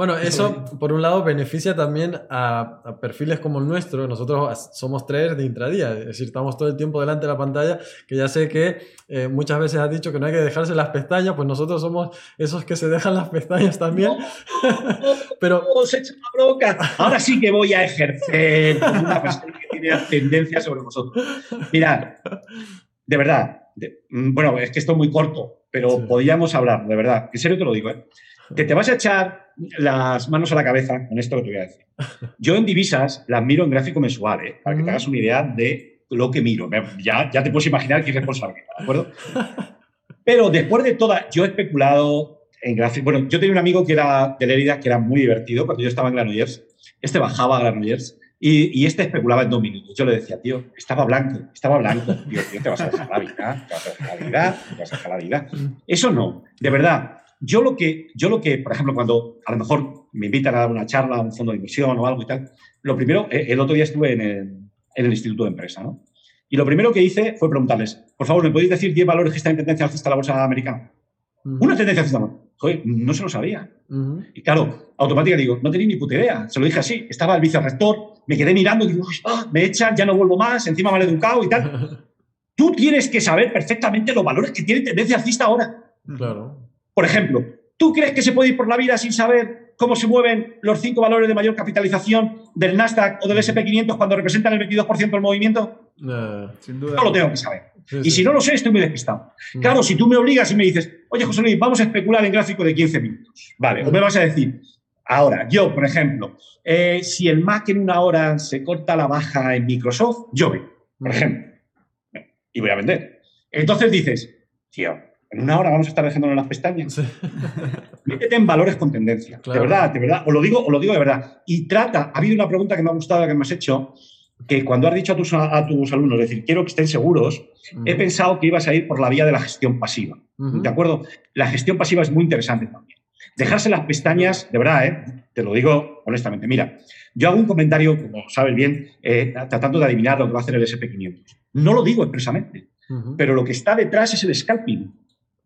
Bueno, eso por un lado beneficia también a, perfiles como el nuestro. Nosotros somos traders de intradía, es decir, estamos todo el tiempo delante de la pantalla, que ya sé que eh, muchas veces has dicho que no hay que dejarse las pestañas, pues nosotros somos esos que se dejan las pestañas también. Pero... Ahora sí que voy a ejercer como una persona que tiene ascendencia sobre vosotros. Mirad, de verdad, mm, bueno, es que esto es muy corto, pero podríamos hablar, de verdad, en serio te lo digo, ¿eh? Que te vas a echar las manos a la cabeza con esto que te voy a decir. Yo en divisas las miro en gráfico mensual, ¿eh? para que te hagas una idea de lo que miro. Ya, ya te puedes imaginar quién es responsable, ¿de acuerdo? Pero después de toda, yo he especulado en gráfico. Bueno, yo tenía un amigo que era de Lérida que era muy divertido cuando yo estaba en Granollers. Este bajaba a Granollers y, y, este especulaba en dos minutos. Yo le decía, tío, estaba blanco, estaba blanco. Tío, tío, te vas a dejar la vida, te vas a dejar la vida, te vas a dejar la vida. Eso no, de verdad. Yo lo que, yo lo que, por ejemplo, cuando a lo mejor me invitan a dar una charla a un fondo de inversión o algo y tal, lo primero, eh, el otro día estuve en el, en el Instituto de Empresa, ¿no? Y lo primero que hice fue preguntarles, por favor, ¿me podéis decir 10 valores que están en tendencia alcista en la bolsa americana? Una tendencia alcista. Joder, no se lo sabía. Y claro, automáticamente digo, no tenía ni puta idea. Se lo dije así. Estaba el vicerrector, me quedé mirando y digo, ah, me echan, ya no vuelvo más, encima mal educado y tal. Tú tienes que saber perfectamente los valores que tiene tendencia alcista ahora. Claro. Por ejemplo, ¿tú crees que se puede ir por la vida sin saber cómo se mueven los cinco valores de mayor capitalización del Nasdaq o del SP500 cuando representan el 22% del movimiento? No, sin duda. No lo tengo que saber. y si no lo sé, estoy muy despistado. Mm. Claro, si tú me obligas y me dices, oye, José Luis, vamos a especular en gráfico de 15 minutos. Vale, o me vas a decir, ahora, yo, por ejemplo, eh, si el Mac en una hora se corta la baja en Microsoft, yo por ejemplo, y voy a vender. Entonces dices, tío, en una hora vamos a estar dejándonos las pestañas. Métete en valores con tendencia. De verdad, de verdad. O lo, digo, o lo digo de verdad. Y trata, ha habido una pregunta que me ha gustado, que me has hecho, que cuando has dicho a tus, a tus alumnos, es decir, quiero que estén seguros, he pensado que ibas a ir por la vía de la gestión pasiva. ¿De acuerdo? La gestión pasiva es muy interesante también. Dejarse las pestañas, de verdad, ¿eh? te lo digo honestamente. Mira, yo hago un comentario, como sabes bien, eh, tratando de adivinar lo que va a hacer el SP500. No lo digo expresamente, pero lo que está detrás es el scalping.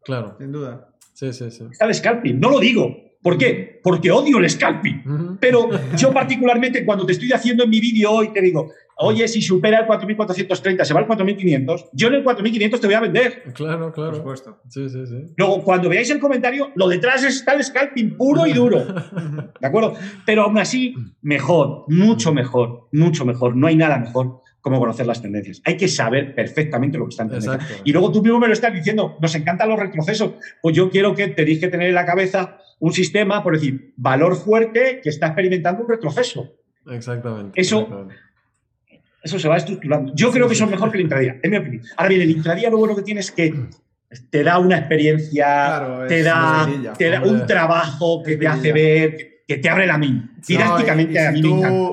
Claro. Sin duda. Sí, sí, sí. Está el scalping. No lo digo. ¿Por qué? Porque odio el scalping. Pero yo particularmente cuando te estoy haciendo en mi vídeo hoy te digo, oye, si supera el 4.430, se va al 4.500, yo en el 4.500 te voy a vender. Claro, claro. Por supuesto. Sí, sí, sí. Luego, cuando veáis el comentario, lo detrás está el scalping puro y duro. ¿De acuerdo? Pero aún así, mejor, mucho mejor, mucho mejor. No hay nada mejor cómo conocer las tendencias. Hay que saber perfectamente lo que está en tendencia. Y luego tú mismo me lo estás diciendo, nos encantan los retrocesos. Pues yo quiero que tenéis que tener en la cabeza un sistema, por decir, valor fuerte que está experimentando un retroceso. Exactamente. Eso, eso se va estructurando. Yo creo que eso es mejor que el intradía, en mi opinión. Ahora bien, el intradía lo bueno que tienes es que te da una experiencia, te, da, te da un trabajo que te hace ver, que te abre la mente. A mí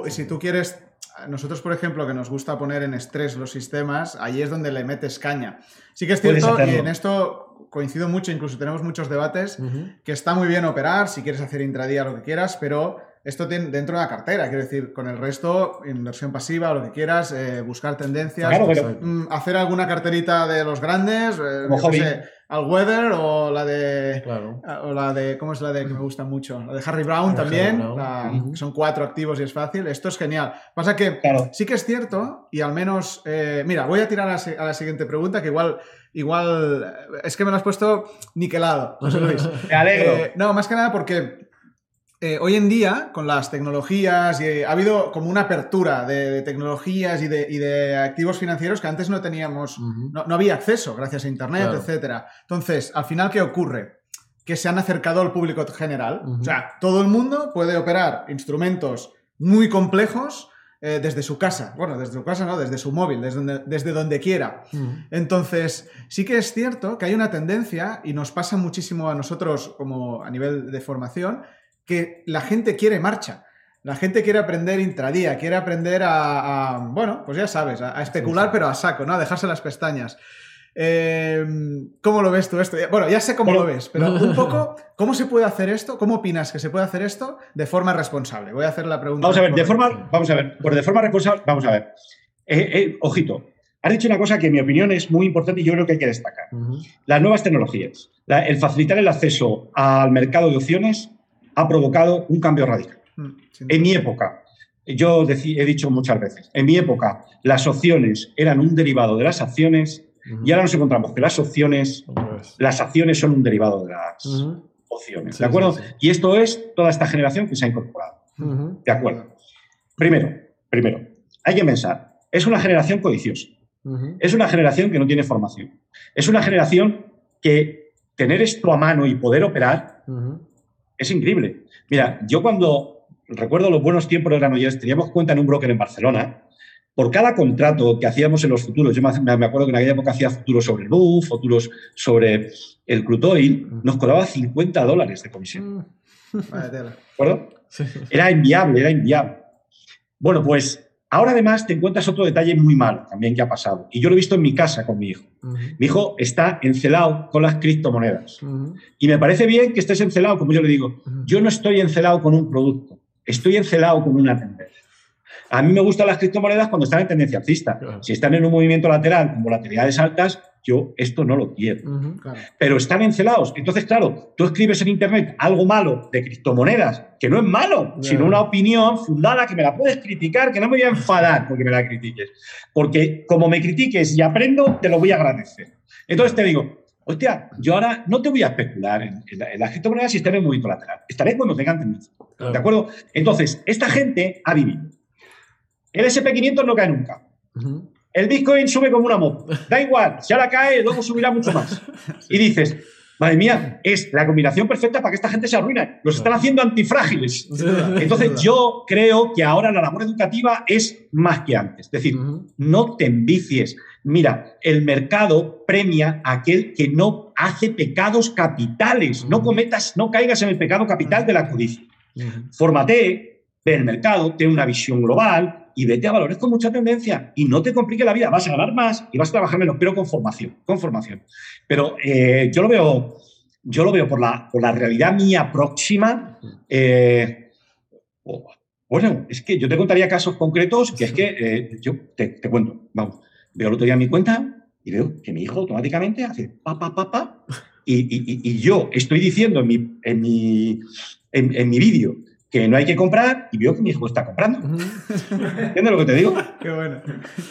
Si tú quieres nosotros, por ejemplo, que nos gusta poner en estrés los sistemas, ahí es donde le metes caña. Sí que es cierto, y en esto coincido mucho, incluso tenemos muchos debates, que está muy bien operar, si quieres hacer intradía, lo que quieras, pero esto tiene dentro de la cartera, quiero decir, con el resto, inversión pasiva, lo que quieras, eh, buscar tendencias, mm, hacer alguna carterita de los grandes, eh, al Weather o la de. O la de. ¿Cómo es la de que me gusta mucho? La de Harry Brown también. Son cuatro activos y es fácil. Esto es genial. Pasa que sí que es cierto, y al menos. Eh, mira, voy a tirar a la, siguiente pregunta, que igual. Igual. Es que me lo has puesto niquelado, José Luis. Me alegro. Eh, no, más que nada porque eh, hoy en día, con las tecnologías, y, ha habido como una apertura de, tecnologías y de, activos financieros que antes no teníamos, no, había acceso gracias a Internet, etc. etcétera. Entonces, al final, ¿qué ocurre? Que se han acercado al público general. O sea, todo el mundo puede operar instrumentos muy complejos eh, desde su casa. Bueno, desde su casa no, desde su móvil, desde donde, desde donde quiera. Entonces, sí que es cierto que hay una tendencia, y nos pasa muchísimo a nosotros como a nivel de formación, que la gente quiere marcha. La gente quiere aprender intradía, quiere aprender a, bueno, pues ya sabes, a, especular, pero a saco, ¿no? A dejarse las pestañas. Em, ¿Cómo lo ves tú esto? Bueno, ya sé cómo lo ves, pero un poco, ¿cómo se puede hacer esto? ¿Cómo opinas que se puede hacer esto de forma responsable? Voy a hacer la pregunta. Vamos a ver, de forma, vamos a ver, por de forma responsable, vamos a ver. Eh, eh, ojito, has dicho una cosa que en mi opinión es muy importante y yo creo que hay que destacar. Las nuevas tecnologías, el facilitar el acceso al mercado de opciones ha provocado un cambio radical. Mm, en mi época, yo he dicho muchas veces, en mi época las opciones eran un derivado de las acciones y ahora nos encontramos que las opciones, las acciones son un derivado de las opciones. ¿De acuerdo? Y esto es toda esta generación que se ha incorporado. ¿De acuerdo? Primero, primero, hay que pensar, es una generación codiciosa. Es una generación que no tiene formación. Es una generación que tener esto a mano y poder operar es increíble. Mira, yo cuando recuerdo los buenos tiempos de Granollers, teníamos cuenta en un broker en Barcelona por cada contrato que hacíamos en los futuros, yo me acuerdo que en aquella época hacía futuros sobre el BUF, futuros sobre el crude nos cobraba 50 dólares de comisión. Mm. ¿De acuerdo? Era inviable, era inviable. Bueno, pues ahora además te encuentras otro detalle muy malo también que ha pasado. Y yo lo he visto en mi casa con mi hijo. Mi hijo está encelado con las criptomonedas. Y me parece bien que estés encelado, como yo le digo. Yo no estoy encelado con un producto, estoy encelado con una tendencia. A mí me gustan las criptomonedas cuando están en tendencia alcista. Si están en un movimiento lateral con volatilidades altas, yo esto no lo quiero. Pero están encelados. Entonces, claro, tú escribes en Internet algo malo de criptomonedas, que no es malo, sino una opinión fundada que me la puedes criticar, que no me voy a enfadar porque me la critiques. Porque como me critiques y aprendo, te lo voy a agradecer. Entonces te digo, hostia, yo ahora no te voy a especular en, las criptomonedas si están en movimiento lateral. Estaré cuando tengan tendencia. ¿De acuerdo? Entonces, esta gente ha vivido el SP500 no cae nunca. El Bitcoin sube como una moto. Da igual, si ahora cae, luego subirá mucho más. Y dices, madre mía, es la combinación perfecta para que esta gente se arruine. Los están haciendo antifrágiles. Entonces yo creo que ahora la labor educativa es más que antes. Es decir, no te envicies. Mira, el mercado premia a aquel que no hace pecados capitales. No cometas, no caigas en el pecado capital de la codicia. Fórmate, ve el mercado, ten una visión global, y vete a valores con mucha tendencia y no te complique la vida. Vas a ganar más y vas a trabajar menos, pero con formación, con formación. Pero eh, yo lo veo, yo lo veo por la, por la realidad mía próxima. Eh, bueno, es que yo te contaría casos concretos que es que eh, yo te, cuento. Vamos, veo el otro día mi cuenta y veo que mi hijo automáticamente hace pa, pa, pa. Y, yo estoy diciendo en mi, en mi, en mi vídeo que no hay que comprar y veo que mi hijo está comprando. ¿Entiendes lo que te digo? Qué bueno.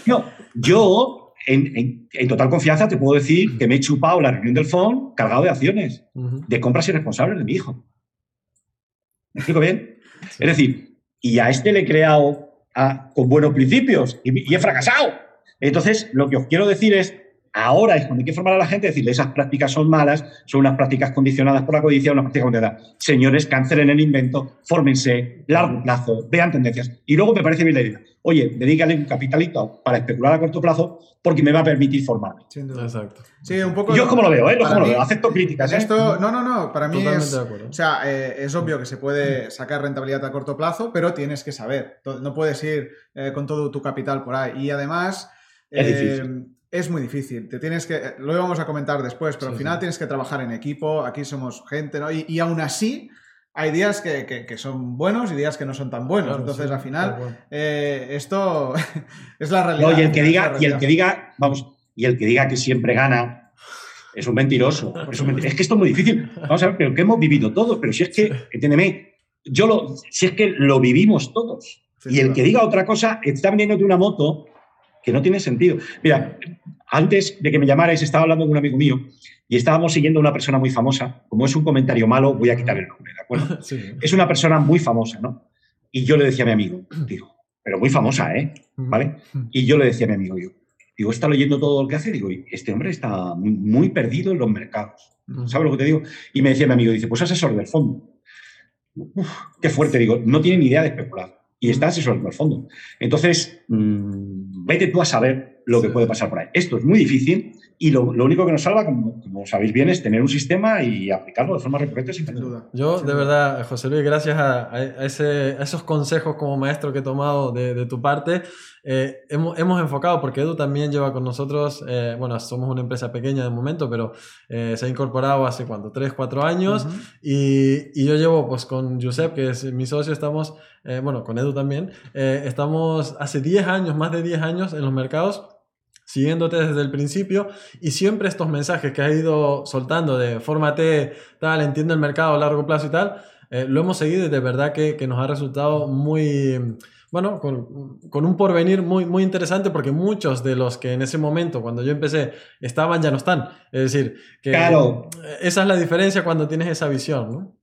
No, yo, en, total confianza, te puedo decir que me he chupado la reunión del fondo cargado de acciones, de compras irresponsables de mi hijo. ¿Me explico bien? Es decir, y a este le he creado con buenos principios y, y he fracasado. Entonces, lo que os quiero decir es, Ahora es cuando hay que formar a la gente, decirle esas prácticas son malas, son unas prácticas condicionadas por la codicia, unas prácticas condicionadas. Señores, cancelen el invento, fórmense, largo plazo, vean tendencias. Y luego me parece bien la idea. Oye, dedícale un capitalito para especular a corto plazo porque me va a permitir formarme. Sin duda. Exacto. Sí, un poco. Yo como lo veo, ¿eh? Como lo veo. Acepto críticas. ¿eh? Esto, no, no, no. Para mí es. O sea, eh, es obvio que se puede sacar rentabilidad a corto plazo, pero tienes que saber. No puedes ir eh, con todo tu capital por ahí. Y además. Es difícil es muy difícil. Te tienes que, lo íbamos a comentar después, pero al final tienes que trabajar en equipo. Aquí somos gente, ¿no? Y, aún así, hay días que, son buenos y días que no son tan buenos. Entonces, al final, eh, esto es la realidad. y el que diga, y el que diga, vamos, y el que diga que siempre gana. Es un mentiroso. Es, que esto es muy difícil. Vamos a ver, pero que hemos vivido todos. Pero si es que, entiéndeme, yo lo, si es que lo vivimos todos. y el que diga otra cosa está vendiendo de una moto que no tiene sentido. Mira, antes de que me llamarais estaba hablando con un amigo mío y estábamos siguiendo a una persona muy famosa. Como es un comentario malo, voy a quitar el nombre, ¿de acuerdo? Es una persona muy famosa, ¿no? Y yo le decía a mi amigo, digo, pero muy famosa, ¿eh? ¿Vale? Y yo le decía a mi amigo, yo, digo, está leyendo todo lo que hace, digo, este hombre está muy, perdido en los mercados. ¿Sabes lo que te digo? Y me decía mi amigo, dice, pues asesor del fondo. qué fuerte, digo, no tiene ni idea de especular y está asesorando el fondo. Entonces, mm, vete tú a saber lo que puede pasar por ahí. Esto es muy difícil y lo, único que nos salva, como, sabéis bien, es tener un sistema y aplicarlo de forma recurrente sin duda. Yo, de verdad, José Luis, gracias a, esos consejos como maestro que he tomado de, tu parte, eh, hemos, enfocado, porque Edu también lleva con nosotros, eh, bueno, somos una empresa pequeña de momento, pero eh, se ha incorporado hace cuánto, tres, cuatro años, y, y, yo llevo pues con Josep, que es mi socio, estamos, bueno, con Edu también, estamos hace 10 años, más de 10 años en los mercados siguiéndote desde el principio y siempre estos mensajes que has ido soltando de fórmate, tal, entiendo el mercado a largo plazo y tal, eh, lo hemos seguido y de verdad que, que nos ha resultado muy bueno, con, con, un porvenir muy, muy interesante porque muchos de los que en ese momento, cuando yo empecé, estaban, ya no están. Es decir, que claro. esa es la diferencia cuando tienes esa visión, ¿no?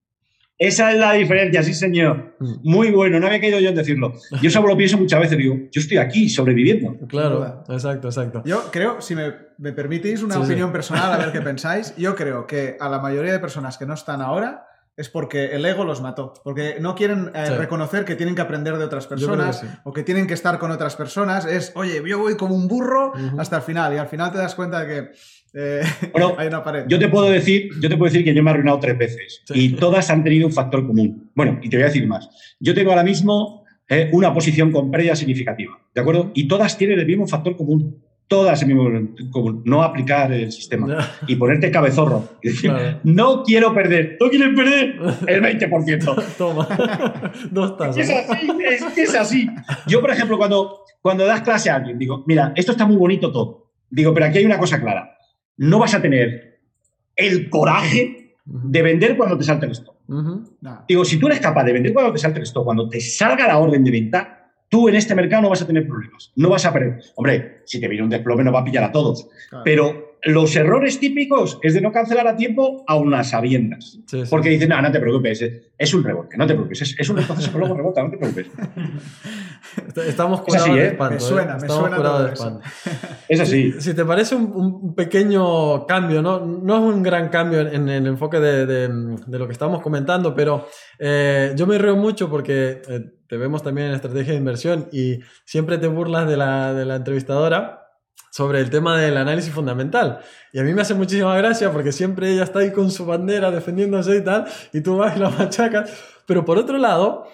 Esa es la diferencia, sí, señor. Mm. Muy bueno, no había caído yo en decirlo. Yo solo lo pienso muchas veces, digo, yo estoy aquí sobreviviendo. Claro, exacto, exacto. Yo creo, si me, me permitís una opinión personal, a ver qué pensáis, yo creo que a la mayoría de personas que no están ahora, es porque el ego los mató, porque no quieren eh, reconocer que tienen que aprender de otras personas o que tienen que estar con otras personas. Es, oye, yo voy como un burro hasta el final y al final te das cuenta de que eh, hay una pared. Yo te puedo decir, yo te puedo decir que yo me he arruinado tres veces y todas han tenido un factor común. Bueno, y te voy a decir más. Yo tengo ahora mismo eh, una posición con previa significativa, ¿de acuerdo? Y todas tienen el mismo factor común todas no aplicar el sistema y ponerte cabezorro y decir, no quiero perder, no quieres perder el 20%. Toma, dos Es así, es, es, así. Yo, por ejemplo, cuando, cuando das clase a alguien, digo, mira, esto está muy bonito todo. Digo, pero aquí hay una cosa clara. No vas a tener el coraje de vender cuando te salte el stock. Digo, si tú eres capaz de vender cuando te salte el stock, cuando te salga la orden de venta, tú en este mercado no vas a tener problemas, no vas a perder. Hombre, si te viene un desplome no va a pillar a todos, pero los errores típicos es de no cancelar a tiempo a unas sabiendas. Porque dicen, no, no te preocupes, es un rebote, no te preocupes, es, es un proceso que luego rebota, no te preocupes. Estamos curados de ¿eh? espanto. Me suena, ¿eh? me suena de espanto. Es así. Si, te parece un, pequeño cambio, ¿no? no es un gran cambio en, el enfoque de, de, lo que estamos comentando, pero eh, yo me río mucho porque te vemos también en estrategia de inversión y siempre te burlas de la, de la entrevistadora sobre el tema del análisis fundamental. Y a mí me hace muchísima gracia porque siempre ella está ahí con su bandera defendiéndose y tal, y tú vas y la machacas. Pero por otro lado,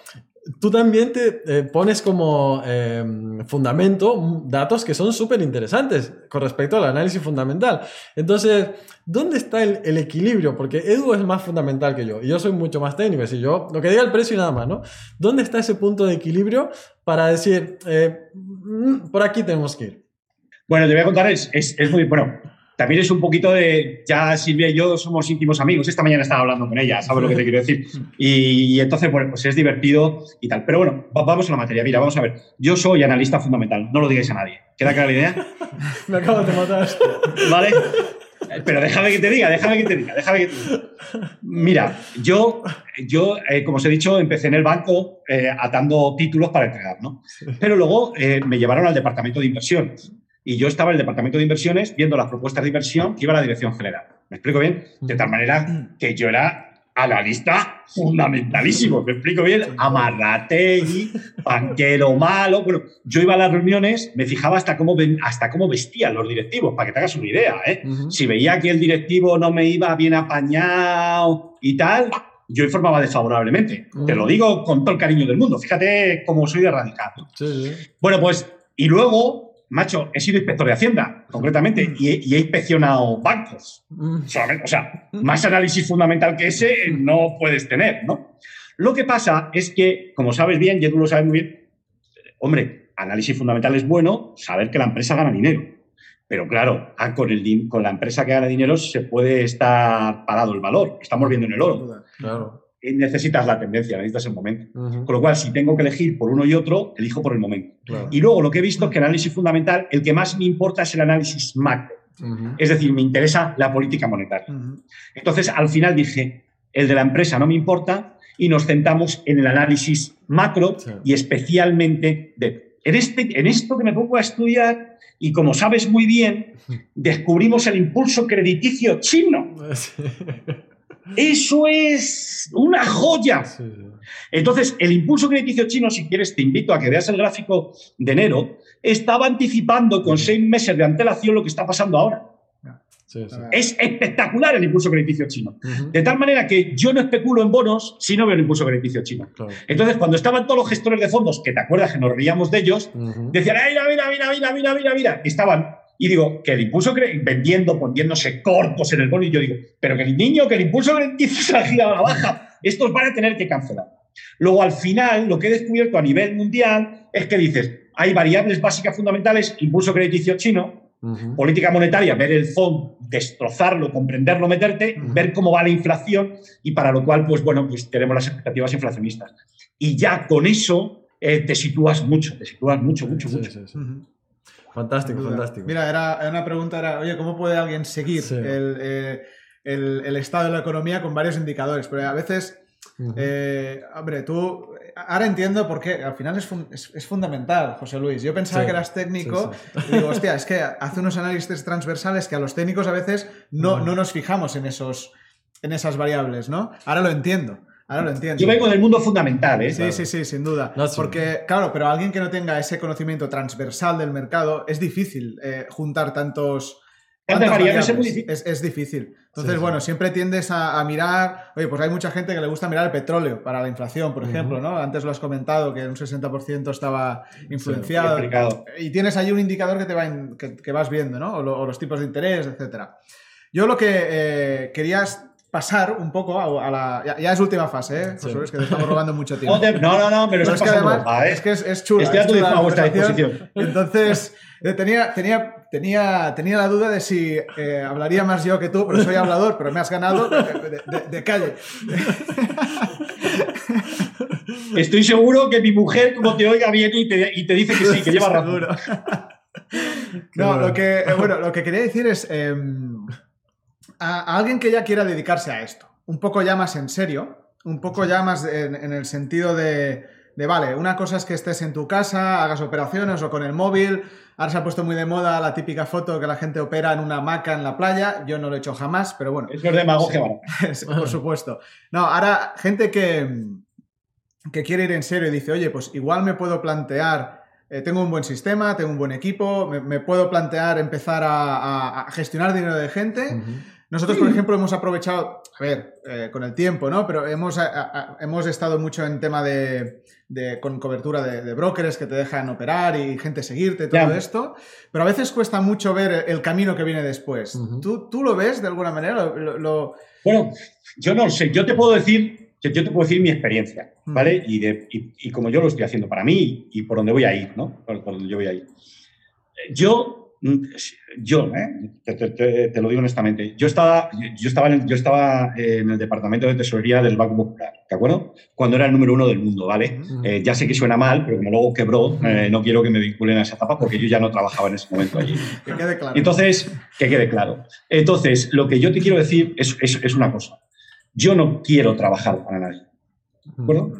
tú también te eh, pones como em, fundamento datos que son súper interesantes con respecto al análisis fundamental. Entonces, ¿dónde está el, equilibrio? Porque Edu es más fundamental que yo y yo soy mucho más técnico. Si yo, lo que diga el precio y nada más, ¿no? ¿Dónde está ese punto de equilibrio para decir, eh, mm, por aquí tenemos que ir? Bueno, te voy a contar, es, es, es muy, bueno, también es un poquito de, ya Silvia y yo somos íntimos amigos, esta mañana estaba hablando con ella, ¿sabes lo que te quiero decir? Y, entonces, bueno, pues es divertido y tal. Pero bueno, vamos a la materia. Mira, vamos a ver. Yo soy analista fundamental, no lo digáis a nadie. ¿Queda clara la idea? Me acabo de matar. ¿Vale? Pero déjame que te diga, déjame que te diga, déjame que te diga. Mira, yo, yo eh, como os he dicho, empecé en el banco eh, atando títulos para entregar, ¿no? Pero luego eh, me llevaron al departamento de inversiones y yo estaba en el departamento de inversiones viendo las propuestas de inversión que iba a la dirección general. ¿Me explico bien? De tal manera que yo era analista fundamentalísimo, ¿me explico bien? Amarrategui, banquero malo. Bueno, yo iba a las reuniones, me fijaba hasta cómo, hasta cómo vestían los directivos, para que te hagas una idea. ¿eh? Si veía que el directivo no me iba bien apañado y tal, yo informaba desfavorablemente. Te lo digo con todo el cariño del mundo. Fíjate cómo soy de radical. Bueno, pues, y luego macho, he sido inspector de Hacienda, concretamente, mm. y he, inspeccionado bancos. Mm. o sea, más análisis fundamental que ese no puedes tener, ¿no? Lo que pasa es que, como sabes bien, y tú lo sabes muy bien, hombre, análisis fundamental es bueno, saber que la empresa gana dinero. Pero claro, ah, con, el, con la empresa que gana dinero se puede estar parado el valor. Estamos viendo en el oro. Claro necesitas la tendencia, necesitas el momento. Con lo cual, si tengo que elegir por uno y otro, elijo por el momento. Y luego lo que he visto es que el análisis fundamental, el que más me importa es el análisis macro. Es decir, me interesa la política monetaria. Entonces, al final dije, el de la empresa no me importa y nos centramos en el análisis macro y especialmente de... En, este, en esto que me pongo a estudiar, y como sabes muy bien, descubrimos el impulso crediticio chino. Eso es una joya. Entonces, el impulso crediticio chino, si quieres, te invito a que veas el gráfico de enero, estaba anticipando con seis meses de antelación lo que está pasando ahora. Es espectacular el impulso crediticio chino. De tal manera que yo no especulo en bonos si no veo el impulso crediticio chino. Entonces, cuando estaban todos los gestores de fondos, que te acuerdas que nos reíamos de ellos, decían, mira, mira, mira, mira, mira, mira, mira, estaban y digo, que el impulso vendiendo, poniéndose cortos en el bono, y yo digo, pero que el niño, que el impulso crediticio se ha girado a la baja, estos van a tener que cancelar. Luego, al final, lo que he descubierto a nivel mundial es que dices, hay variables básicas fundamentales, impulso crediticio chino, Política monetaria, ver el fondo, destrozarlo, comprenderlo, meterte, ver cómo va la inflación y para lo cual, pues bueno, pues tenemos las expectativas inflacionistas. Y ya con eso eh, te sitúas mucho, te sitúas mucho, mucho, mucho. Fantástico, fantástico. Mira, era, una pregunta, era, oye, ¿cómo puede alguien seguir eh, el, el, estado de la economía con varios indicadores? Porque a veces, eh, hombre, tú, ahora entiendo por qué, al final es, es, fundamental, José Luis. Yo pensaba que eras técnico y digo, hostia, es que hace unos análisis transversales que a los técnicos a veces no, no nos fijamos en, esos, en esas variables, ¿no? Ahora lo entiendo. Ahora lo entiendo. Yo vengo del mundo fundamental, ¿eh? Sí, sí, sí, sin duda. Porque, claro, pero alguien que no tenga ese conocimiento transversal del mercado, es difícil eh, juntar tantos. variables, es muy difícil. Es, difícil. Entonces, bueno, siempre tiendes a, mirar. Oye, pues hay mucha gente que le gusta mirar el petróleo para la inflación, por ejemplo, ¿no? Antes lo has comentado que un 60% estaba influenciado. y tienes ahí un indicador que te va que, vas viendo, ¿no? O, los tipos de interés, etcétera. Yo lo que eh, querías pasar un poco a, la. Ya, es última fase, ¿eh? José es que te estamos robando mucho tiempo. No, no, no, pero, es que además, ¿eh? es que es, es chula. Estoy es a, vuestra disposición. Entonces, eh, tenía, tenía, tenía, tenía la duda de si eh, hablaría más yo que tú, pero soy hablador, pero me has ganado de, calle. Estoy seguro que mi mujer, como te oiga bien y te, y te dice que sí, que lleva razón. No, lo que, eh, bueno, lo que quería decir es. Em, a, alguien que ya quiera dedicarse a esto, un poco ya más en serio, un poco ya más en, el sentido de, vale, una cosa es que estés en tu casa, hagas operaciones o con el móvil. Ahora se ha puesto muy de moda la típica foto que la gente opera en una hamaca en la playa. Yo no lo he hecho jamás, pero bueno. Es demagogia, Por supuesto. No, ahora, gente que, que quiere ir en serio y dice, oye, pues igual me puedo plantear eh, tengo un buen sistema, tengo un buen equipo, me, puedo plantear empezar a, gestionar dinero de gente. Nosotros, por ejemplo, hemos aprovechado, a ver, eh, con el tiempo, ¿no? Pero hemos, hemos estado mucho en tema de, con cobertura de, brokers que te dejan operar y gente seguirte, todo esto. Pero a veces cuesta mucho ver el camino que viene después. ¿Tú, ¿Tú, lo ves de alguna manera? Lo, Bueno, yo no sé. Yo te puedo decir, yo te puedo decir mi experiencia, ¿vale? Y, de, y, como yo lo estoy haciendo para mí y por donde voy a ir, ¿no? Por, por donde yo voy a ir. Yo Mm, yo, ¿eh? te, lo digo honestamente, yo estaba, yo, estaba en el, yo estaba en el departamento de tesorería del Banco Popular, ¿de acuerdo? Cuando era el número uno del mundo, ¿vale? Eh, ya sé que suena mal, pero como luego quebró, eh, no quiero que me vinculen a esa etapa porque yo ya no trabajaba en ese momento allí. que quede claro. Entonces, que quede claro. Entonces, lo que yo te quiero decir es, es, una cosa. Yo no quiero trabajar para nadie, ¿de acuerdo?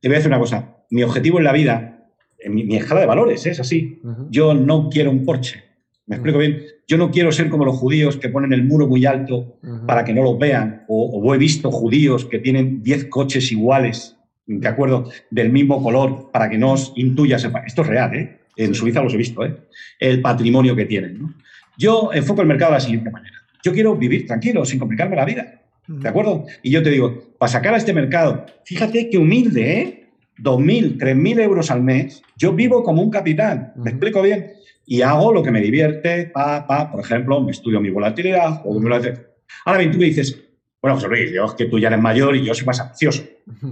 Te voy a decir una cosa. Mi objetivo en la vida, en mi, escala de valores, es así. Yo no quiero un Porsche ¿Me explico bien? Yo no quiero ser como los judíos que ponen el muro muy alto para que no los vean, o, he visto judíos que tienen 10 coches iguales, ¿de acuerdo? Del mismo color, para que no os intuya. Esto es real, ¿eh? En Suiza los he visto, ¿eh? El patrimonio que tienen. ¿no? Yo enfoco el mercado de la siguiente manera. Yo quiero vivir tranquilo, sin complicarme la vida. ¿De acuerdo? Y yo te digo, para sacar a este mercado, fíjate qué humilde, ¿eh? 2.000, 3.000 euros al mes, yo vivo como un capitán. ¿Me explico bien? Y hago lo que me divierte, pa, pa, por ejemplo, me estudio mi volatilidad, o me lo Ahora bien, tú me dices, bueno, José Luis, yo es que tú ya eres mayor y yo soy más ambicioso.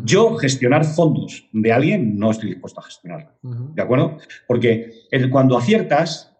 Yo gestionar fondos de alguien no estoy dispuesto a gestionarlo, ¿de acuerdo? Porque el, cuando aciertas,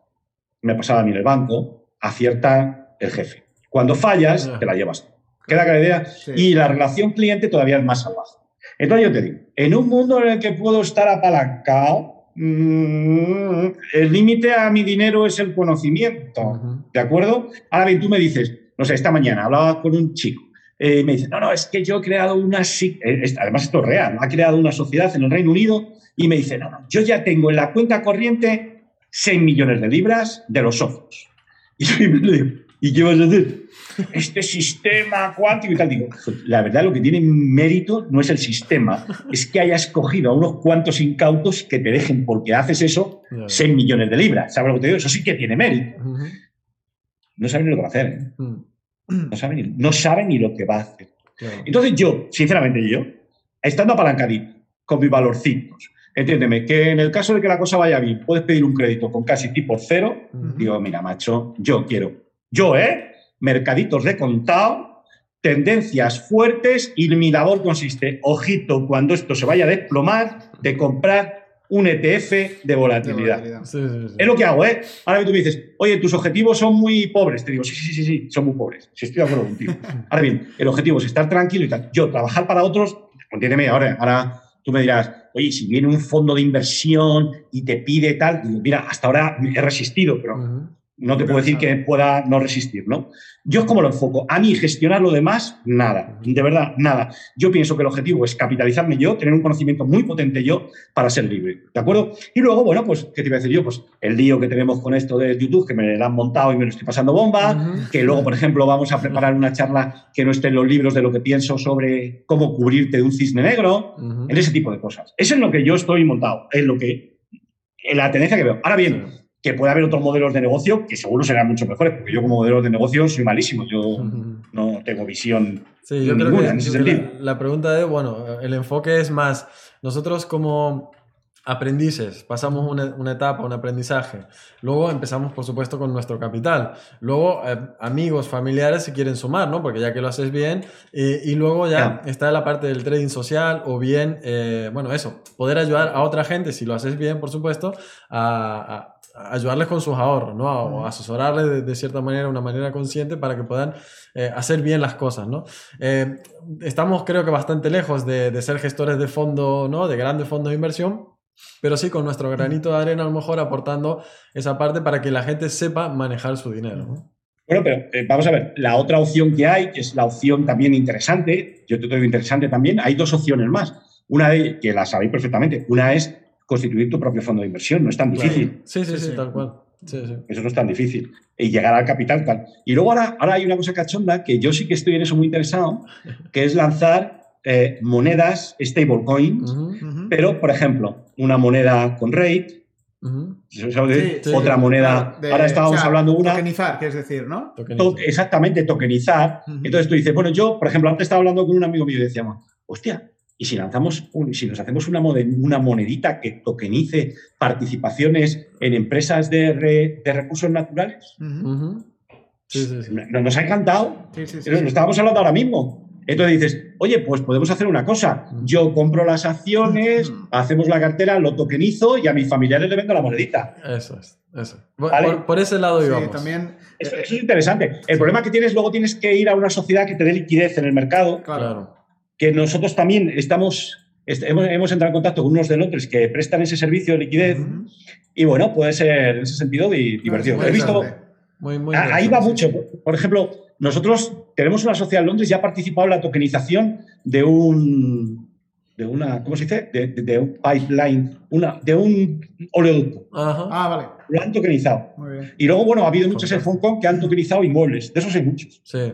me pasaba a mí en el banco, acierta el jefe. Cuando fallas, te la llevas. ¿Queda la idea? Y la relación cliente todavía es más salvaje. Entonces yo te digo, en un mundo en el que puedo estar apalancado, Mm, el límite a mi dinero es el conocimiento, ¿de acuerdo? Ahora bien, tú me dices, no sé, esta mañana hablaba con un chico, eh, me dice, no, no, es que yo he creado una, eh, además esto es real, ha creado una sociedad en el Reino Unido y me dice, no, no, yo ya tengo en la cuenta corriente 6 millones de libras de los socios. Y yo me digo, ¿y qué vas a hacer? este sistema cuántico y tal. Digo, la verdad lo que tiene mérito no es el sistema, es que hayas cogido a unos cuantos incautos que te dejen, porque haces eso, 6 millones de libras. ¿Sabes lo que te digo? Eso sí que tiene mérito. No saben ni lo que va a hacer. ¿eh? Mm. No saben, ni, no saben ni lo que va a hacer. Entonces yo, sinceramente yo, estando apalancadito, con mis valorcitos, entiéndeme, que en el caso de que la cosa vaya bien, puedes pedir un crédito con casi tipo cero, digo, mira, macho, yo quiero, yo, ¿eh? mercaditos de contado, tendencias fuertes y mi labor consiste, ojito, cuando esto se vaya a desplomar, de comprar un ETF de volatilidad. Es lo que hago, ¿eh? Ahora que tú me dices, oye, tus objetivos son muy pobres. Te digo, sí, sí, sí, sí, son muy pobres. Sí, estoy de acuerdo contigo. Ahora bien, el objetivo es estar tranquilo y tal. Yo, trabajar para otros, entiéndeme, ahora, ahora tú me dirás, oye, si viene un fondo de inversión y te pide tal, digo, mira, hasta ahora he resistido, pero no te puedo decir que pueda no resistir, ¿no? Yo es como lo enfoco. A mí gestionar lo demás, nada. De verdad, nada. Yo pienso que el objetivo es capitalizarme yo, tener un conocimiento muy potente yo para ser libre. ¿De acuerdo? Y luego, bueno, pues, ¿qué te iba a decir yo? Pues el lío que tenemos con esto de YouTube, que me lo han montado y me lo estoy pasando bomba. Que luego, por ejemplo, vamos a preparar una charla que no esté en los libros de lo que pienso sobre cómo cubrirte de un cisne negro. En ese tipo de cosas. Eso es lo que yo estoy montado. Es lo que. La tendencia que veo. Ahora bien que puede haber otros modelos de negocio que seguro serán mucho mejores, porque yo como modelo de negocio soy malísimo, yo no tengo visión ninguna en ese sentido. La, pregunta es, bueno, el enfoque es más, nosotros como aprendices, pasamos una, etapa, un aprendizaje, luego empezamos por supuesto con nuestro capital, luego eh, amigos, familiares se quieren sumar, ¿no? Porque ya que lo haces bien, y luego ya está la parte del trading social o bien, eh, bueno, eso, poder ayudar a otra gente, si lo haces bien, por supuesto, a ayudarles con sus ahorros, ¿no? O asesorarles de, cierta manera, una manera consciente para que puedan eh, hacer bien las cosas, ¿no? Eh, estamos creo que bastante lejos de, ser gestores de fondo, ¿no? De grandes fondos de inversión, pero sí con nuestro granito de arena a lo mejor aportando esa parte para que la gente sepa manejar su dinero, ¿no? Bueno, pero eh, vamos a ver, la otra opción que hay, que es la opción también interesante, yo te digo interesante también, hay dos opciones más. Una de, que la sabéis perfectamente, una es constituir tu propio fondo de inversión. No es tan difícil. Sí, sí, sí, tal cual. Eso no es tan difícil. Y llegar al capital tal. Y luego ahora, ahora hay una cosa cachonda que yo sí que estoy en eso muy interesado, que es lanzar eh, monedas stablecoins, pero, por ejemplo, una moneda con rate, otra moneda. ahora estábamos hablando una. Tokenizar, que es decir, ¿no? exactamente, tokenizar. Entonces tú dices, bueno, yo, por ejemplo, antes estaba hablando con un amigo mío y decíamos, hostia, y si lanzamos, si nos hacemos una, una monedita que tokenice participaciones en empresas de, recursos naturales, nos ha encantado. Lo estábamos hablando ahora mismo. Entonces dices, oye, pues podemos hacer una cosa. Yo compro las acciones, hacemos la cartera, lo tokenizo y a mis familiares le vendo la monedita. Eso es. Eso. Por, ese lado íbamos. también, eso, es interesante. El problema que tienes, luego tienes que ir a una sociedad que te dé liquidez en el mercado. Claro que nosotros también estamos, hemos, entrado en contacto con unos de Londres que prestan ese servicio de liquidez y bueno, puede ser en ese sentido divertido. He visto, ahí va mucho. Por ejemplo, nosotros tenemos una sociedad en Londres y ha participado en la tokenización de un de una, ¿cómo se dice? De, un pipeline, una, de un oleoducto. Ah, vale. Lo han tokenizado. Y luego, bueno, ha habido muchos en Hong Kong que han tokenizado inmuebles. De esos hay muchos. Sí.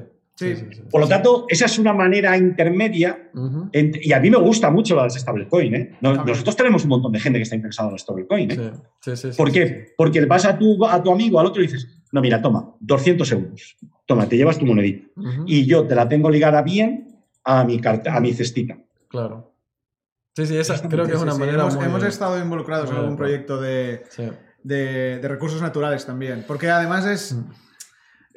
Por lo tanto, esa es una manera intermedia y a mí me gusta mucho la de stablecoin. ¿eh? nosotros tenemos un montón de gente que está interesada en stablecoin. ¿eh? ¿Por qué? Porque vas a tu, a tu amigo, al otro y dices, no, mira, toma, 200 euros. Toma, te llevas tu monedita. Y yo te la tengo ligada bien a mi, carta, a mi cestita. Claro. Sí, sí, esa creo que es una manera hemos, hemos, estado involucrados en algún proyecto de, de, de, recursos naturales también. Porque además es... Mm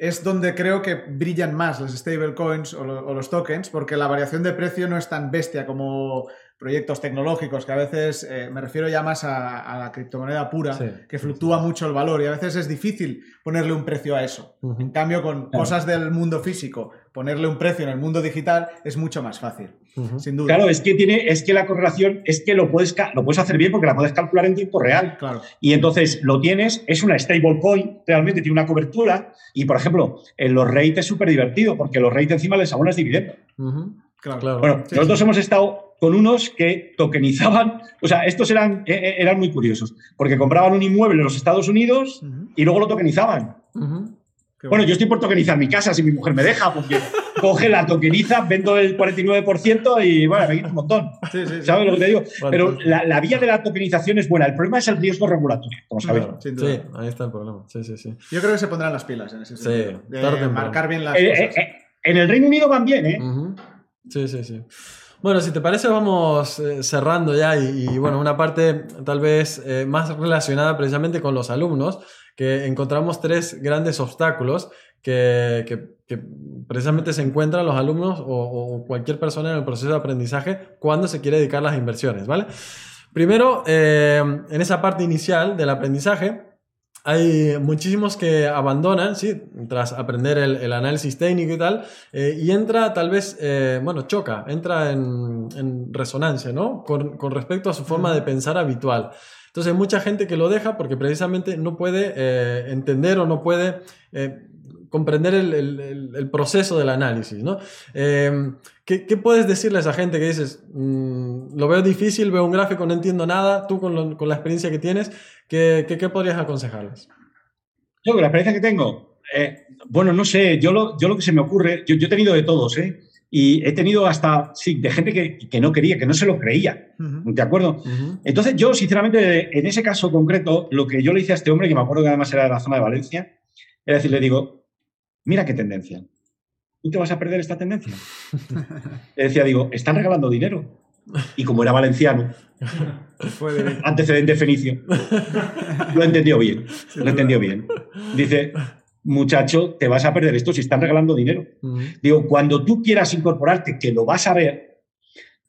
es donde creo que brillan más las stablecoins o, o, los tokens, porque la variación de precio no es tan bestia como proyectos tecnológicos, que a veces eh, me refiero ya más a, la criptomoneda pura, que fluctúa mucho el valor y a veces es difícil ponerle un precio a eso. En cambio, con cosas del mundo físico, ponerle un precio en el mundo digital es mucho más fácil, sin duda. Claro, es que tiene, es que la correlación es que lo puedes, lo puedes hacer bien porque la puedes calcular en tiempo real. Claro. Y entonces lo tienes, es una stablecoin, realmente tiene una cobertura. Y por ejemplo, en los rates es súper divertido porque los rates encima les abonas dividendos. Claro, Bueno, nosotros hemos estado con unos que tokenizaban, o sea, estos eran, e, e, eran muy curiosos, porque compraban un inmueble en los Estados Unidos y luego lo tokenizaban. Bueno, yo estoy por tokenizar mi casa si mi mujer me deja, porque coge la tokeniza, vendo el 49% y bueno, me quita un montón. ¿Sabes lo que te digo? Pero la, vía de la tokenización es buena. El problema es el riesgo regulatorio, como sabéis. sí, ahí está el problema. Sí, sí, sí. Yo creo que se pondrán las pilas en ese sentido. Sí, de marcar bien las eh, cosas. Eh, eh, en el Reino Unido van bien, ¿eh? Sí, sí, sí. Bueno, si te parece, vamos eh, cerrando ya y, bueno, una parte tal vez eh, más relacionada precisamente con los alumnos, que encontramos tres grandes obstáculos que, precisamente se encuentran los alumnos o, o, cualquier persona en el proceso de aprendizaje cuando se quiere dedicar a las inversiones, ¿vale? Primero, eh, en esa parte inicial del aprendizaje, hay muchísimos que abandonan, ¿sí? Tras aprender el, análisis técnico y tal, eh, y entra tal vez, eh, bueno, choca, entra en, resonancia, ¿no? Con, respecto a su forma de pensar habitual. Entonces hay mucha gente que lo deja porque precisamente no puede eh, entender o no puede comprender el, proceso del análisis, ¿no? ¿Qué, puedes decirle a esa gente que dices, mm, lo veo difícil, veo un gráfico, no entiendo nada, tú con, con la experiencia que tienes, ¿Qué, qué, podrías aconsejarles? Yo, con la experiencia que tengo, eh, bueno, no sé, yo lo, yo lo que se me ocurre, yo, he tenido de todos, ¿eh? Y he tenido hasta, sí, de gente que, que no quería, que no se lo creía, ¿de acuerdo? Entonces yo, sinceramente, en ese caso concreto, lo que yo le hice a este hombre, que me acuerdo que además era de la zona de Valencia, era decir, le digo, mira qué tendencia. ¿Tú te vas a perder esta tendencia? le decía, digo, están regalando dinero. Y como era valenciano, antecedente fenicio, lo entendió bien. Lo entendió bien. Dice, muchacho, te vas a perder esto si están regalando dinero. Digo, cuando tú quieras incorporarte, que lo vas a ver,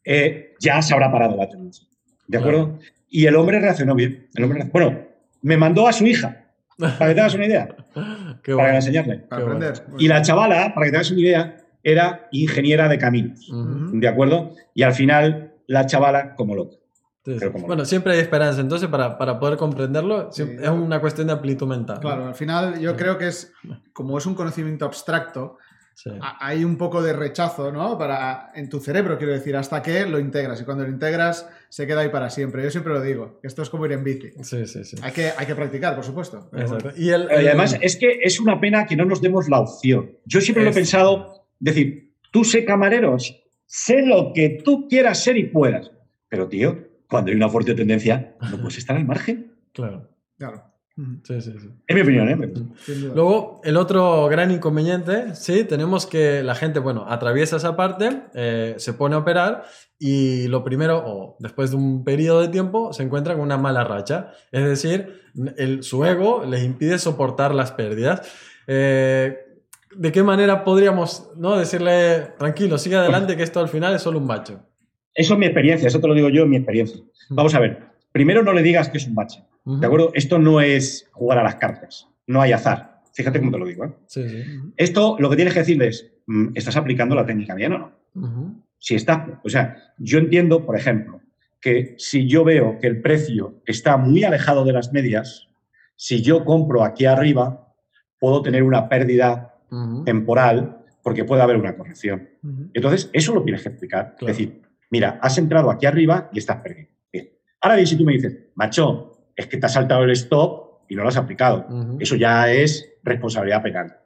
eh, ya se habrá parado la tendencia. ¿De acuerdo? Y el hombre reaccionó bien. El hombre, bueno, me mandó a su hija, para que te hagas una idea. para enseñarle. Para aprender. Y la chavala, para que te hagas una idea, era ingeniera de caminos. ¿De acuerdo? Y al final, la chavala como loca. bueno, siempre hay esperanza. Entonces, para, poder comprenderlo, es una cuestión de amplitud mental. Claro, al final yo creo que es, como es un conocimiento abstracto, hay un poco de rechazo, ¿no? Para, en tu cerebro, quiero decir, hasta que lo integras. Y cuando lo integras, se queda ahí para siempre. Yo siempre lo digo, esto es como ir en bici. Sí, sí, sí. Hay que, hay que practicar, por supuesto. Y, además, es que es una pena que no nos demos la opción. Yo siempre lo he pensado, decir, tú sé camareros, sé lo que tú quieras ser y puedas. Pero, tío, cuando hay una fuerte tendencia, no puedes estar al margen. Claro. Claro. Sí, sí, sí. Es mi opinión, ¿eh? Luego, el otro gran inconveniente, sí, tenemos que la gente, bueno, atraviesa esa parte, eh, se pone a operar y lo primero, o después de un periodo de tiempo, se encuentra con una mala racha. Es decir, el, su ego les impide soportar las pérdidas. Eh, ¿De qué manera podríamos ¿no? decirle, tranquilo, sigue adelante, que esto al final es solo un bache? Eso es mi experiencia, eso te lo digo yo en mi experiencia. Vamos a ver, primero no le digas que es un bache, ¿de acuerdo? Esto no es jugar a las cartas, no hay azar. Fíjate cómo te lo digo. ¿eh? Sí, sí. Esto lo que tienes que decirle es, mm, ¿estás aplicando la técnica bien o no? Si está, o sea, yo entiendo, por ejemplo, que si yo veo que el precio está muy alejado de las medias, si yo compro aquí arriba, puedo tener una pérdida temporal porque puede haber una corrección. Entonces, eso lo tienes que explicar. Es decir, mira, has entrado aquí arriba y estás perdiendo. Bien. Ahora bien, si tú me dices, macho, es que te has saltado el stop y no lo has aplicado, eso ya es responsabilidad penal.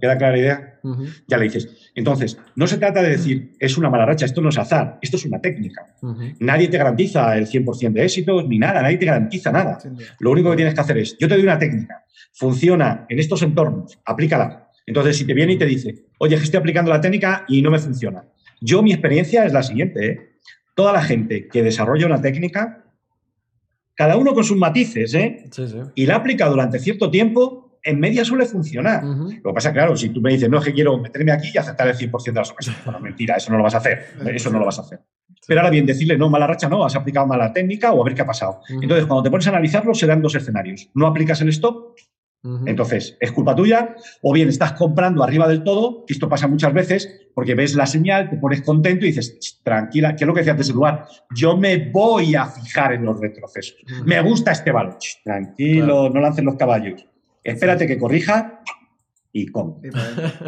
¿Queda clara la idea? Ya le dices. Entonces, no se trata de decir, es una mala racha, esto no es azar, esto es una técnica. Nadie te garantiza el 100% de éxito ni nada, nadie te garantiza nada. Lo único que tienes que hacer es, yo te doy una técnica, funciona en estos entornos, aplícala. Entonces, si te viene y te dice, oye, que estoy aplicando la técnica y no me funciona. Yo, mi experiencia es la siguiente. ¿eh? Toda la gente que desarrolla una técnica, cada uno con sus matices, ¿eh? y la aplica durante cierto tiempo, en media suele funcionar. Lo que pasa, claro, si tú me dices, no, es que quiero meterme aquí y aceptar el 100% de las ocasiones. Bueno, mentira, eso no lo vas a hacer. Eso no lo vas a hacer. Pero ahora bien, decirle, no, mala racha no, has aplicado mala técnica o a ver qué ha pasado. Entonces, cuando te pones a analizarlo, se dan dos escenarios. No aplicas el stop entonces, es culpa tuya, o bien estás comprando arriba del todo, que esto pasa muchas veces, porque ves la señal, te pones contento y dices, tranquila, ¿qué es lo que decía antes el lugar? Yo me voy a fijar en los retrocesos. Me gusta este valor. Tranquilo, no lancen los caballos. Espérate que corrija y compra.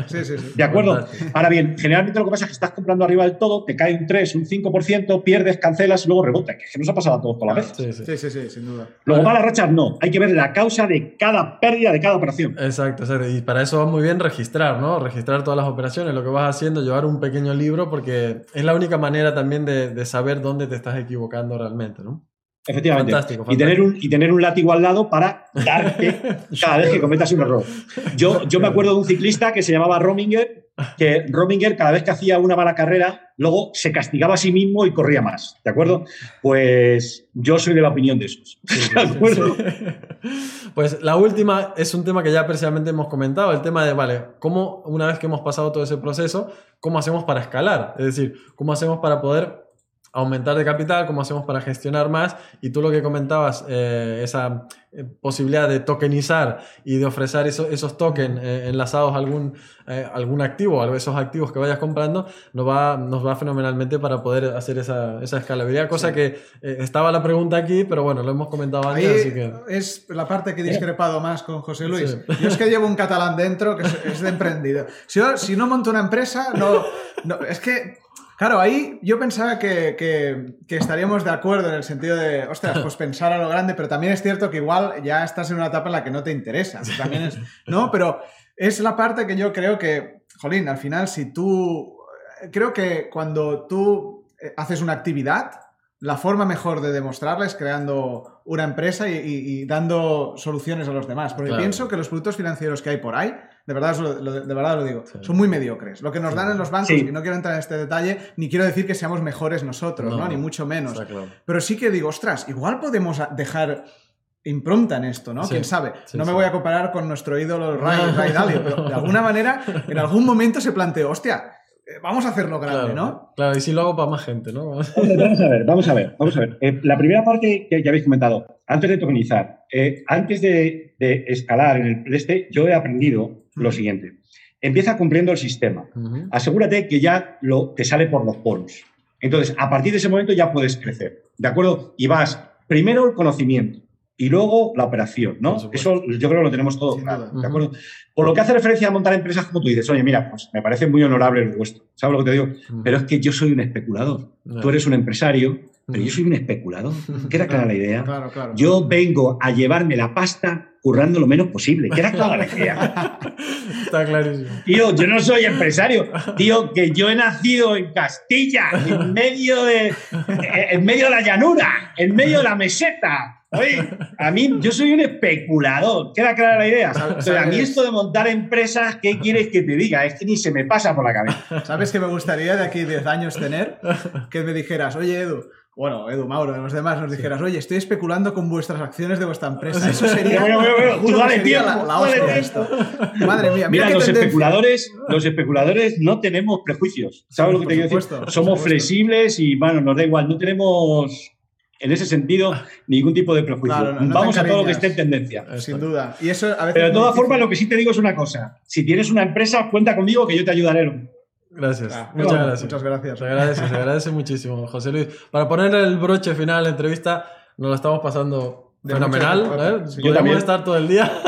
Sí, sí, sí. ¿De acuerdo? Ahora bien, generalmente lo que pasa es que estás comprando arriba del todo, te cae un 3, un 5%, pierdes, cancelas y luego rebota, que es que nos ha pasado a todos toda la vez. Sí, sí, sí, sin duda. Luego malas rachas no, hay que ver la causa de cada pérdida de cada operación. Exacto, y para eso va muy bien registrar, ¿no? Registrar todas las operaciones, lo que vas haciendo, llevar un pequeño libro, porque es la única manera también de, de saber dónde te estás equivocando realmente, ¿no? Efectivamente. Y, tener un, y tener un látigo al lado para darte cada vez que cometas un error. Yo, yo me acuerdo de un ciclista que se llamaba Rominger, que Rominger cada vez que hacía una mala carrera, luego se castigaba a sí mismo y corría más. ¿De acuerdo? Pues yo soy de la opinión de esos. ¿De acuerdo? Pues la última es un tema que ya precisamente hemos comentado, el tema de, vale, ¿cómo una vez que hemos pasado todo ese proceso, cómo hacemos para escalar? Es decir, ¿cómo hacemos para poder aumentar de capital, cómo hacemos para gestionar más. Y tú lo que comentabas, eh, esa eh, posibilidad de tokenizar y de ofrecer esos tokens eh, enlazados a algún, algún activo, a esos activos que vayas comprando, nos va, nos va fenomenalmente para poder hacer esa, esa escalabilidad. Cosa que estaba la pregunta aquí, pero bueno, lo hemos comentado antes. así que... Es la parte que he discrepado más con José Luis. Yo es que llevo un catalán dentro que es, de emprendido. Si, si no monto una empresa, no, no es que Claro, ahí yo pensaba que, estaríamos de acuerdo en el sentido de, ostras, pues pensar a lo grande, pero también es cierto que igual ya estás en una etapa en la que no te interesa. También es, ¿no? Pero es la parte que yo creo que, jolín, al final, si tú. Creo que cuando tú eh, haces una actividad, la forma mejor de demostrarla es creando una empresa y, dando soluciones a los demás. Porque pienso que los productos financieros que hay por ahí de verdad, lo, de verdad lo digo. Son muy mediocres. Lo que nos dan en los bancos, y no quiero entrar en este detalle, ni quiero decir que seamos mejores nosotros, ¿no? Ni mucho menos. Pero sí que digo, ostras, igual podemos dejar impronta en esto, ¿no? ¿Quién sabe? no me voy a comparar con nuestro ídolo Ray, Ray Dalio, pero de alguna manera, en algún momento se planteó, hostia, vamos a hacerlo grande, ¿no? Claro, y si lo hago para más gente, ¿no? Vamos a ver, vamos a ver, vamos a ver. Eh, la primera parte que ya habéis comentado, antes de tokenizar, eh, antes de, escalar en el este, yo he aprendido lo siguiente. Empieza cumpliendo el sistema. Asegúrate que ya lo, te sale por los poros. Entonces, a partir de ese momento ya puedes crecer, ¿de acuerdo? Y vas primero el conocimiento, y luego la operación, ¿no? Eso yo creo que lo tenemos todo claro, ¿de acuerdo? Por lo que hace referencia a montar empresas, como tú dices, oye, mira, pues me parece muy honorable lo vuestro, ¿sabes lo que te digo? Pero es que yo soy un especulador, tú eres un empresario, pero yo soy un especulador, queda clara la idea. Claro, claro. Yo vengo a llevarme la pasta currando lo menos posible, queda clara la idea. Está clarísimo. Tío, yo no soy empresario, tío, que yo he nacido en Castilla, en medio de, en medio de la llanura, en medio de la meseta, Oye, a mí, yo soy un especulador, queda clara la idea. a mí esto de montar empresas, ¿qué quieres que te diga? Es que ni se me pasa por la cabeza. ¿Sabes qué me gustaría de aquí 10 años tener? Que me dijeras, oye Edu, bueno, Edu, Mauro, los demás nos dijeras, oye, estoy especulando con vuestras acciones de vuestra empresa. Eso sería. bueno, bueno, bueno, dale tiempo, la, esto. Madre mía, mira, los especuladores, los especuladores no tenemos prejuicios. ¿Sabes lo que te quiero decir? Somos flexibles y, bueno, nos da igual, no tenemos en ese sentido, ningún tipo de prejuicio. Vamos a todo lo que esté en tendencia. Sin duda. Y eso Pero de todas formas, lo que sí te digo es una cosa. Si tienes una empresa, cuenta conmigo que yo te ayudaré. Gracias. Ah, muchas gracias. Muchas gracias. Se agradece, se agradece muchísimo, José Luis. Para poner el broche final a la entrevista, nos lo estamos pasando fenomenal. ¿eh? Podemos estar todo el día.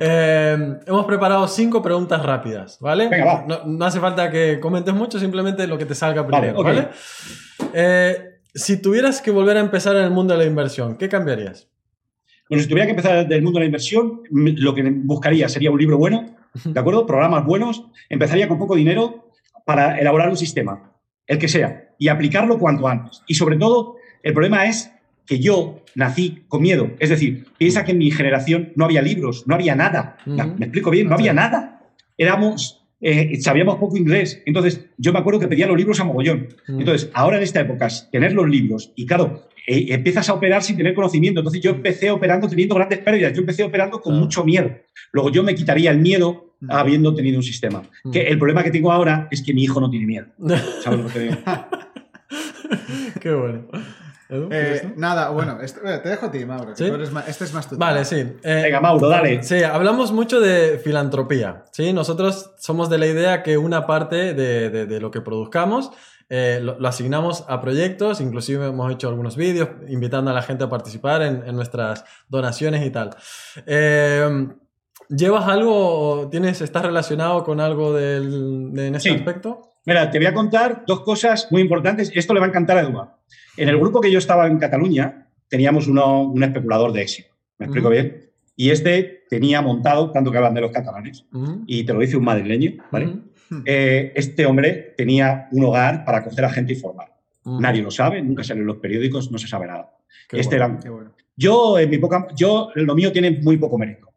Eh, hemos preparado cinco preguntas rápidas, ¿vale? No, hace falta que comentes mucho, simplemente lo que te salga primero, ¿vale? Eh, si tuvieras que volver a empezar en el mundo de la inversión, ¿qué cambiarías? Bueno, si tuviera que empezar del mundo de la inversión, lo que buscaría sería un libro bueno, ¿de acuerdo? Programas buenos. Empezaría con poco dinero para elaborar un sistema, el que sea, y aplicarlo cuanto antes. Y sobre todo, el problema es que yo nací con miedo. Es decir, piensa que en mi generación no había libros, no había nada. ¿Me explico bien? No había nada. Éramos eh, sabíamos poco inglés. Entonces, yo me acuerdo que pedía los libros a mogollón. Mm. Entonces, ahora en esta época, tener los libros, y claro, eh, empiezas a operar sin tener conocimiento. Entonces, yo empecé operando teniendo grandes pérdidas. Yo empecé operando con mucho miedo. Luego, yo me quitaría el miedo mm. habiendo tenido un sistema. Mm. Que el problema que tengo ahora es que mi hijo no tiene miedo. ¿Sabes lo que te digo? Qué bueno. Eh, nada, bueno, eh, te dejo a ti, Mauro. este es más tu Vale, sí. Eh, Venga, Mauro, dale. Sí, hablamos mucho de filantropía. ¿sí? Nosotros somos de la idea que una parte de, lo que produzcamos lo, asignamos a proyectos, inclusive hemos hecho algunos vídeos invitando a la gente a participar en, nuestras donaciones y tal. ¿Llevas algo, tienes, estás relacionado con algo del, en ese aspecto? Mira, te voy a contar dos cosas muy importantes. Esto le va a encantar a Eduardo. En el grupo que yo estaba en Cataluña, teníamos un especulador de éxito. ¿Me explico bien? Y este tenía montado, tanto que hablan de los catalanes, y te lo dice un madrileño, ¿vale? Eh, este hombre tenía un hogar para acoger a gente y formar. Nadie lo sabe, nunca sale en los periódicos, no se sabe nada. este era... Yo, en mi poca... yo, lo mío tiene muy poco mérito.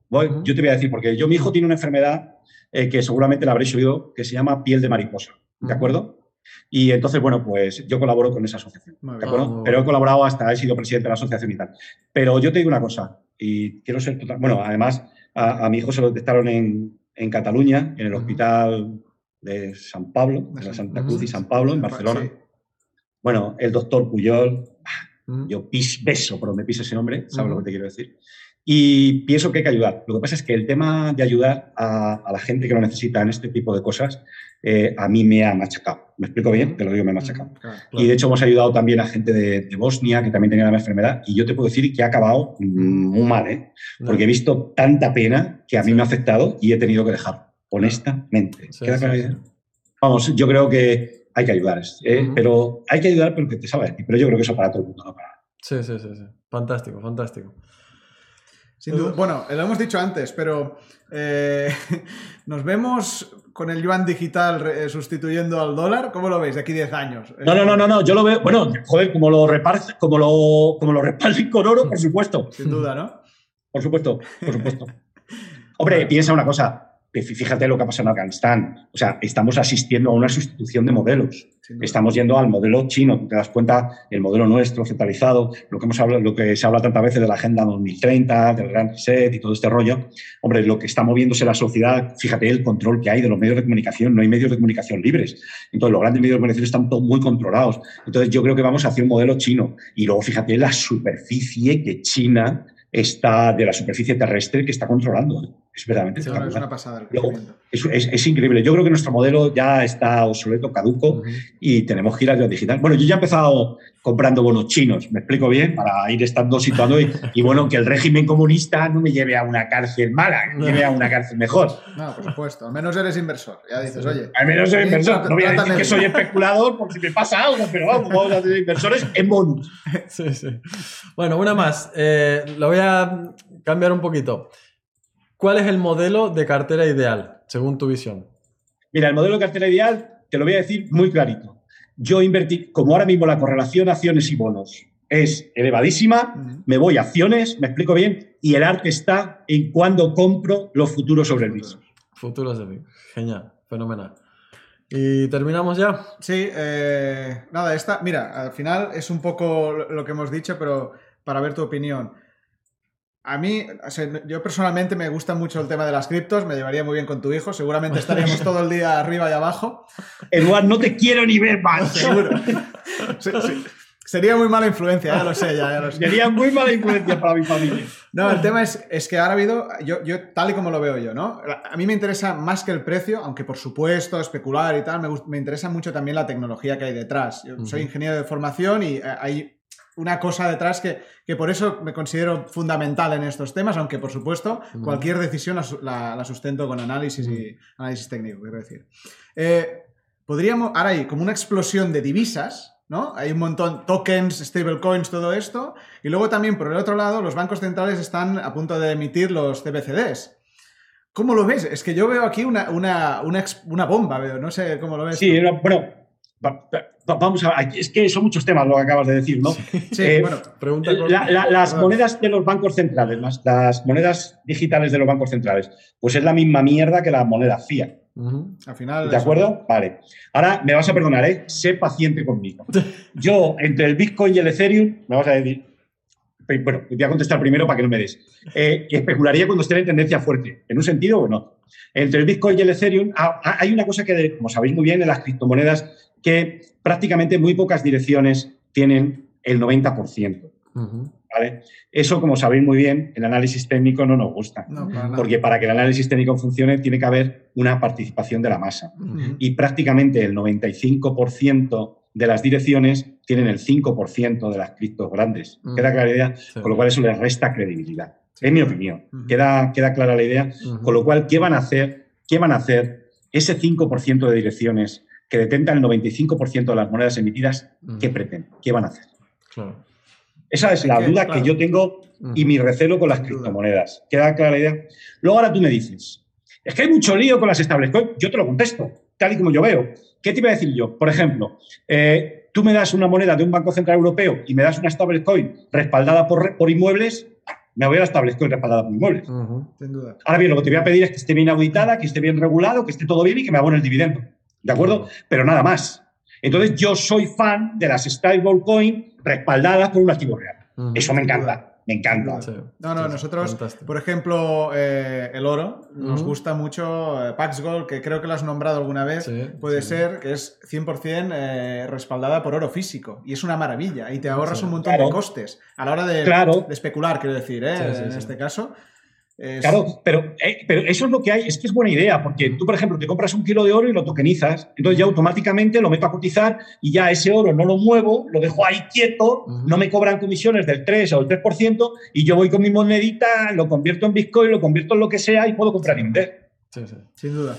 Yo te voy a decir, porque yo, mi hijo tiene una enfermedad eh, que seguramente la habréis oído, que se llama piel de mariposa. ¿De acuerdo? Y entonces, bueno, pues yo colaboro con esa asociación, ¿de acuerdo? Pero he colaborado hasta, he sido presidente de la asociación y tal. Pero yo te digo una cosa, y quiero ser total... Bueno, además, a, mi hijo se lo detectaron en, en Cataluña, en el hospital de San Pablo, de la Santa Cruz y San Pablo, en Barcelona. Bueno, el doctor Puyol, yo pis, beso, pero me pisa ese nombre, ¿sabes lo que te quiero decir? Y pienso que hay que ayudar. Lo que pasa es que el tema de ayudar a, la gente que lo necesita en este tipo de cosas, eh, a mí me ha machacado. ¿Me explico bien? Te lo digo, me ha machacado. Y de hecho hemos ayudado también a gente de, Bosnia que también tenía la misma enfermedad y yo te puedo decir que ha acabado muy mal, ¿eh? Porque he visto tanta pena que a mí me ha afectado y he tenido que dejarlo, honestamente. Vamos, yo creo que hay que ayudar, ¿eh? pero hay que ayudar porque te sabes, pero yo creo que eso para todo el mundo, no para. Sí, sí, sí, sí. Fantástico, fantástico. Bueno, lo hemos dicho antes, pero eh, nos vemos con el yuan digital eh, sustituyendo al dólar. ¿Cómo lo veis de aquí 10 años? No, no, no, no, yo lo veo, bueno, joder, como lo reparte, como lo, como lo con oro, por supuesto. Sin duda, ¿no? Por supuesto, por supuesto. Hombre, piensa una cosa, fíjate lo que ha pasado en Afganistán. O sea, estamos asistiendo a una sustitución de modelos. Estamos yendo al modelo chino. Te das cuenta, el modelo nuestro, centralizado, lo que, hemos hablado, lo que se habla tantas veces de la Agenda 2030, del Gran Reset y todo este rollo. Hombre, lo que está moviéndose la sociedad, fíjate el control que hay de los medios de comunicación. No hay medios de comunicación libres. Entonces, los grandes medios de comunicación están todos muy controlados. Entonces, yo creo que vamos hacia un modelo chino. Y luego, fíjate la superficie que China está, de la superficie terrestre que está controlando. Es verdaderamente es una pasada es, increíble. Yo creo que nuestro modelo ya está obsoleto, caduco y tenemos que ir a digital. Bueno, yo ya he empezado comprando bonos chinos, me explico bien, para ir estando situando y, y bueno, que el régimen comunista no me lleve a una cárcel mala, me lleve a una cárcel mejor. No, por supuesto. Al menos eres inversor. Ya dices, oye. Al menos soy inversor. No voy a decir que soy especulador por si me pasa algo, pero vamos, vamos a ser inversores en bonos. Sí, sí. Bueno, una más. Eh, lo voy a cambiar un poquito. ¿Cuál es el modelo de cartera ideal, según tu visión? Mira, el modelo de cartera ideal te lo voy a decir muy clarito. Yo invertí, como ahora mismo la correlación acciones y bonos es elevadísima, me voy a acciones, me explico bien, y el arte está en cuando compro los futuros sobre el mismo. Futuros de mismo. Genial, fenomenal. ¿Y terminamos ya? Sí, eh, nada, esta, mira, al final es un poco lo que hemos dicho, pero para ver tu opinión. A mí, yo personalmente me gusta mucho el tema de las criptos, me llevaría muy bien con tu hijo, seguramente estaríamos todo el día arriba y abajo. Eduard, no te quiero ni ver más. Seguro. Sería muy mala influencia, ya lo sé, ya, lo sé. Sería muy mala influencia para mi familia. No, el tema es, es que ahora ha habido, yo, yo, tal y como lo veo yo, ¿no? A mí me interesa más que el precio, aunque por supuesto especular y tal, me, me interesa mucho también la tecnología que hay detrás. Yo soy ingeniero de formación y eh, hay una cosa detrás que, que, por eso me considero fundamental en estos temas, aunque por supuesto cualquier decisión la, sustento con análisis y análisis técnico, quiero decir. Eh, podríamos, ahora hay como una explosión de divisas, ¿no? Hay un montón, tokens, stablecoins, todo esto, y luego también por el otro lado los bancos centrales están a punto de emitir los CBCDs. ¿Cómo lo ves? Es que yo veo aquí una, una, una, bomba, veo, no sé cómo lo ves. Sí, bueno, vamos a es que son muchos temas lo que acabas de decir, ¿no? Sí, eh, bueno, pregunta las monedas de los bancos centrales, las, monedas digitales de los bancos centrales, pues es la misma mierda que la moneda fiat. Al final. ¿De acuerdo? Vale. Ahora me vas a perdonar, ¿eh? Sé paciente conmigo. Yo, entre el Bitcoin y el Ethereum, me vas a decir. Bueno, voy a contestar primero para que no me des. Eh, especularía cuando esté en tendencia fuerte, en un sentido o no. Entre el Bitcoin y el Ethereum ah, ah, hay una cosa que, como sabéis muy bien, en las criptomonedas que prácticamente muy pocas direcciones tienen el 90%. ¿vale? Eso, como sabéis muy bien, el análisis técnico no nos gusta, porque para que el análisis técnico funcione tiene que haber una participación de la masa. Y prácticamente el 95% de las direcciones tienen el 5% de las criptos grandes. ¿Queda clara la idea? Con lo cual eso les resta credibilidad. Es mi opinión. queda, queda clara la idea. Con lo cual, ¿qué van a hacer? ¿Qué van a hacer ese 5% de direcciones que detentan el 95% de las monedas emitidas, ¿qué pretenden? ¿Qué van a hacer? Esa es la duda que yo tengo y mi recelo con las criptomonedas. ¿Queda clara la idea? Luego ahora tú me dices, es que hay mucho lío con las stablecoins. Yo te lo contesto, tal y como yo veo. ¿Qué te iba a decir yo? Por ejemplo, eh, tú me das una moneda de un Banco Central Europeo y me das una stablecoin respaldada por, por inmuebles, me voy a la stablecoin respaldada por inmuebles. Sin duda. Ahora bien, lo que te voy a pedir es que esté bien auditada, que esté bien regulado, que esté todo bien y que me abone el dividendo. ¿De acuerdo? Pero nada más. Entonces, yo soy fan de las stablecoin respaldadas por un activo real. Eso me encanta. Me encanta. no, no, nosotros, por ejemplo, eh, el oro, nos gusta mucho eh, Pax Gold, que creo que lo has nombrado alguna vez, puede ser que es 100% eh, respaldada por oro físico. Y es una maravilla. Y te ahorras un montón de costes a la hora de, de especular, quiero decir, en este caso. Claro, pero, eh, pero eso es lo que hay, es que es buena idea, porque tú, por ejemplo, te compras un kilo de oro y lo tokenizas, entonces ya automáticamente lo meto a cotizar y ya ese oro no lo muevo, lo dejo ahí quieto, no me cobran comisiones del 3 o el 3%, y yo voy con mi monedita, lo convierto en Bitcoin, lo convierto en lo que sea y puedo comprar Inter. Sí, sí, sin duda.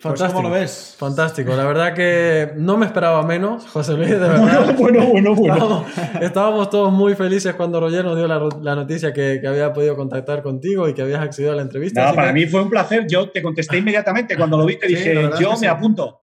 Pues, Fantástico. ¿Cómo lo ves? Fantástico. La verdad que no me esperaba menos, José Luis, de verdad. Bueno, bueno, bueno. Estábamos, todos muy felices cuando Roger nos dio la, noticia que, había podido contactar contigo y que habías accedido a la entrevista. para mí fue un placer. Yo te contesté inmediatamente cuando lo vi, te dije, yo me apunto.